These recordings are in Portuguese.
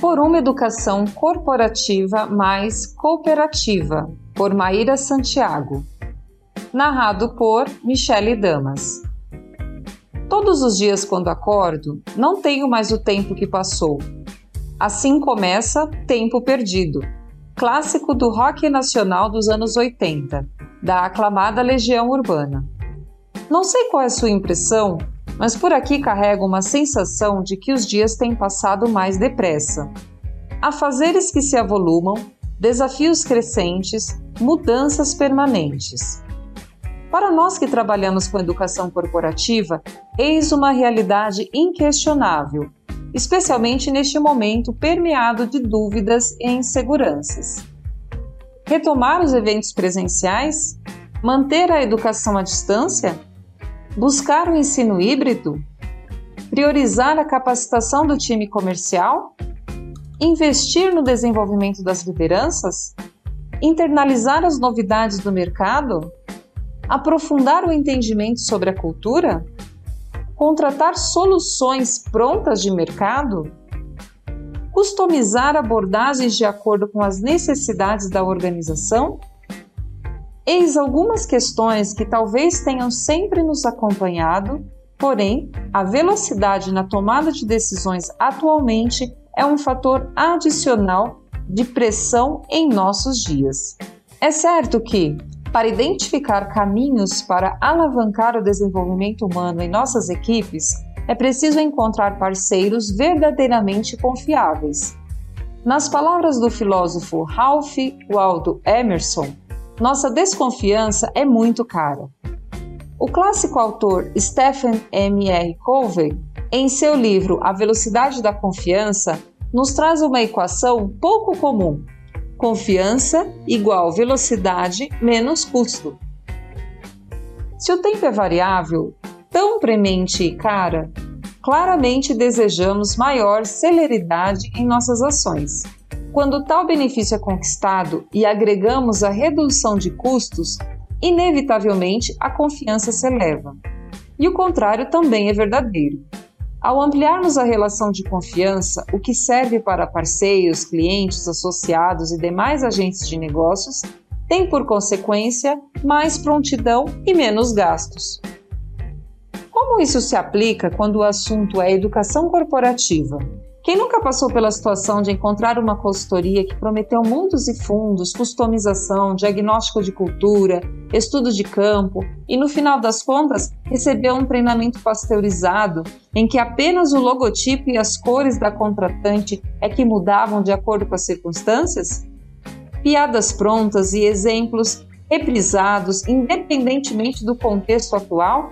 por uma educação corporativa mais cooperativa, por Maíra Santiago. Narrado por Michele Damas. Todos os dias quando acordo, não tenho mais o tempo que passou. Assim começa Tempo Perdido, clássico do rock nacional dos anos 80, da aclamada Legião Urbana. Não sei qual é a sua impressão, mas por aqui carrego uma sensação de que os dias têm passado mais depressa. Há fazeres que se avolumam, desafios crescentes, mudanças permanentes. Para nós que trabalhamos com educação corporativa, eis uma realidade inquestionável, especialmente neste momento permeado de dúvidas e inseguranças. Retomar os eventos presenciais? Manter a educação à distância? Buscar o ensino híbrido? Priorizar a capacitação do time comercial? Investir no desenvolvimento das lideranças? Internalizar as novidades do mercado? Aprofundar o entendimento sobre a cultura? Contratar soluções prontas de mercado? Customizar abordagens de acordo com as necessidades da organização? Eis algumas questões que talvez tenham sempre nos acompanhado, porém, a velocidade na tomada de decisões atualmente é um fator adicional de pressão em nossos dias. É certo que, para identificar caminhos para alavancar o desenvolvimento humano em nossas equipes, é preciso encontrar parceiros verdadeiramente confiáveis. Nas palavras do filósofo Ralph Waldo Emerson, nossa desconfiança é muito cara. O clássico autor Stephen M. R. Covey, em seu livro A Velocidade da Confiança, nos traz uma equação pouco comum: confiança igual velocidade menos custo. Se o tempo é variável, tão premente e cara, claramente desejamos maior celeridade em nossas ações. Quando tal benefício é conquistado e agregamos a redução de custos, inevitavelmente a confiança se eleva. E o contrário também é verdadeiro. Ao ampliarmos a relação de confiança, o que serve para parceiros, clientes, associados e demais agentes de negócios, tem por consequência mais prontidão e menos gastos. Como isso se aplica quando o assunto é educação corporativa? Quem nunca passou pela situação de encontrar uma consultoria que prometeu mundos e fundos, customização, diagnóstico de cultura, estudo de campo e no final das contas recebeu um treinamento pasteurizado em que apenas o logotipo e as cores da contratante é que mudavam de acordo com as circunstâncias? Piadas prontas e exemplos reprisados independentemente do contexto atual?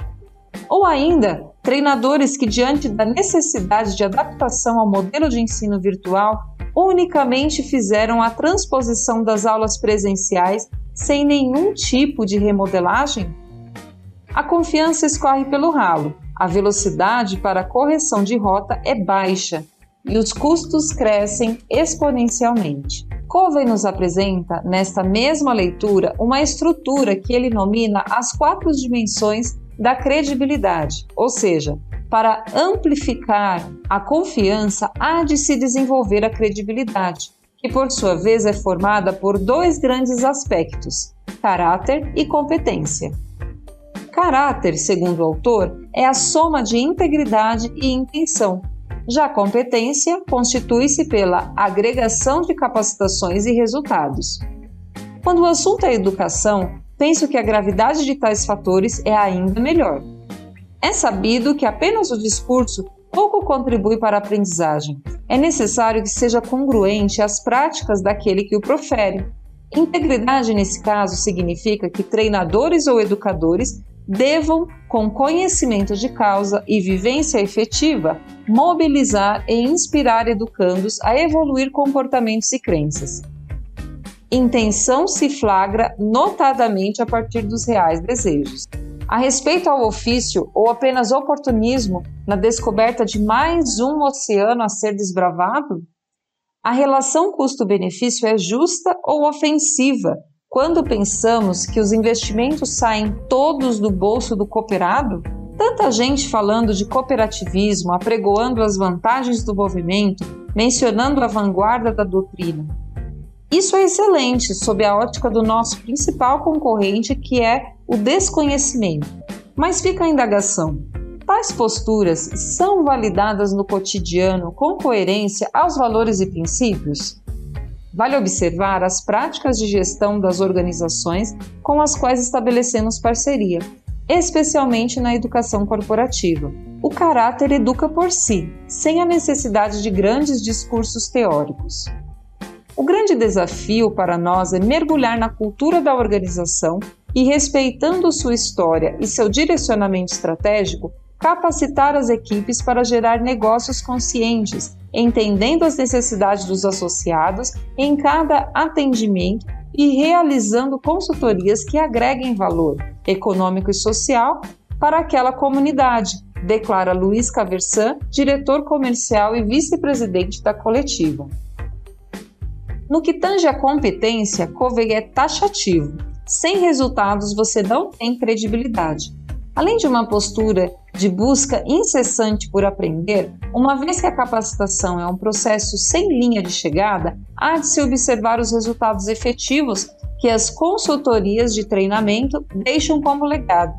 Ou ainda, treinadores que, diante da necessidade de adaptação ao modelo de ensino virtual, unicamente fizeram a transposição das aulas presenciais sem nenhum tipo de remodelagem? A confiança escorre pelo ralo, a velocidade para a correção de rota é baixa e os custos crescem exponencialmente. Covey nos apresenta, nesta mesma leitura, uma estrutura que ele nomina as quatro dimensões da credibilidade, ou seja, para amplificar a confiança, há de se desenvolver a credibilidade, que por sua vez é formada por dois grandes aspectos: caráter e competência. Caráter, segundo o autor, é a soma de integridade e intenção. Já competência constitui-se pela agregação de capacitações e resultados. Quando o assunto é educação, penso que a gravidade de tais fatores é ainda melhor. É sabido que apenas o discurso pouco contribui para a aprendizagem. É necessário que seja congruente às práticas daquele que o profere. Integridade, nesse caso, significa que treinadores ou educadores devam, com conhecimento de causa e vivência efetiva, mobilizar e inspirar educandos a evoluir comportamentos e crenças intenção se flagra notadamente a partir dos reais desejos. A respeito ao ofício ou apenas oportunismo na descoberta de mais um oceano a ser desbravado? A relação custo-benefício é justa ou ofensiva quando pensamos que os investimentos saem todos do bolso do cooperado? Tanta gente falando de cooperativismo, apregoando as vantagens do movimento, mencionando a vanguarda da doutrina. Isso é excelente sob a ótica do nosso principal concorrente, que é o desconhecimento. Mas fica a indagação: tais posturas são validadas no cotidiano com coerência aos valores e princípios? Vale observar as práticas de gestão das organizações com as quais estabelecemos parceria, especialmente na educação corporativa. O caráter educa por si, sem a necessidade de grandes discursos teóricos. O grande desafio para nós é mergulhar na cultura da organização e, respeitando sua história e seu direcionamento estratégico, capacitar as equipes para gerar negócios conscientes, entendendo as necessidades dos associados em cada atendimento e realizando consultorias que agreguem valor econômico e social para aquela comunidade, declara Luiz Caversan, diretor comercial e vice-presidente da coletiva. No que tange a competência, Covey é taxativo. Sem resultados, você não tem credibilidade. Além de uma postura de busca incessante por aprender, uma vez que a capacitação é um processo sem linha de chegada, há de se observar os resultados efetivos que as consultorias de treinamento deixam como legado.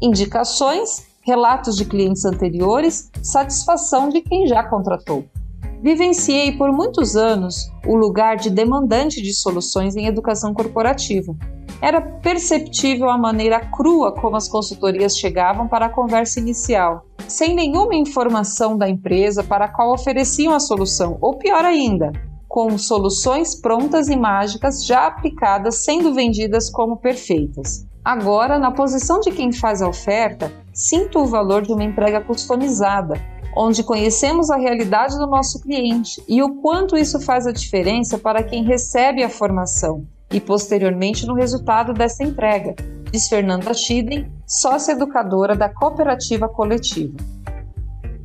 Indicações, relatos de clientes anteriores, satisfação de quem já contratou. Vivenciei por muitos anos o lugar de demandante de soluções em educação corporativa. Era perceptível a maneira crua como as consultorias chegavam para a conversa inicial, sem nenhuma informação da empresa para a qual ofereciam a solução, ou pior ainda, com soluções prontas e mágicas já aplicadas sendo vendidas como perfeitas. Agora, na posição de quem faz a oferta, sinto o valor de uma entrega customizada, onde conhecemos a realidade do nosso cliente e o quanto isso faz a diferença para quem recebe a formação e posteriormente no resultado dessa entrega, diz Fernanda Schiden, sócia educadora da Cooperativa Coletiva.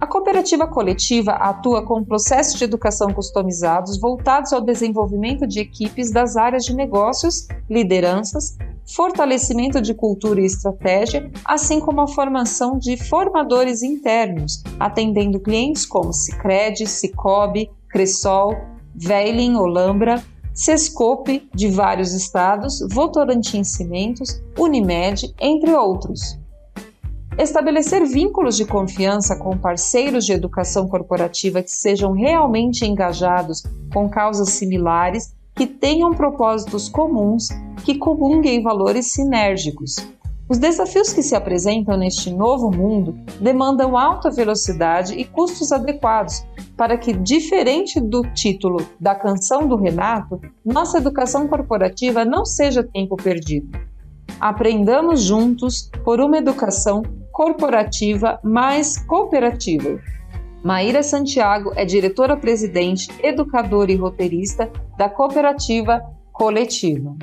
A cooperativa coletiva atua com processos de educação customizados voltados ao desenvolvimento de equipes das áreas de negócios, lideranças, fortalecimento de cultura e estratégia, assim como a formação de formadores internos, atendendo clientes como Sicredi, Cicobi, Cressol, Veilin, Olambra, Sescope, de vários estados, Votorantim Cimentos, Unimed, entre outros. Estabelecer vínculos de confiança com parceiros de educação corporativa que sejam realmente engajados com causas similares, que tenham propósitos comuns, que comunguem valores sinérgicos. Os desafios que se apresentam neste novo mundo demandam alta velocidade e custos adequados para que, diferente do título da canção do Renato, nossa educação corporativa não seja tempo perdido. Aprendamos juntos por uma educação corporativa mais cooperativa. Maíra Santiago é diretora-presidente, educadora e roteirista da cooperativa Coletiva.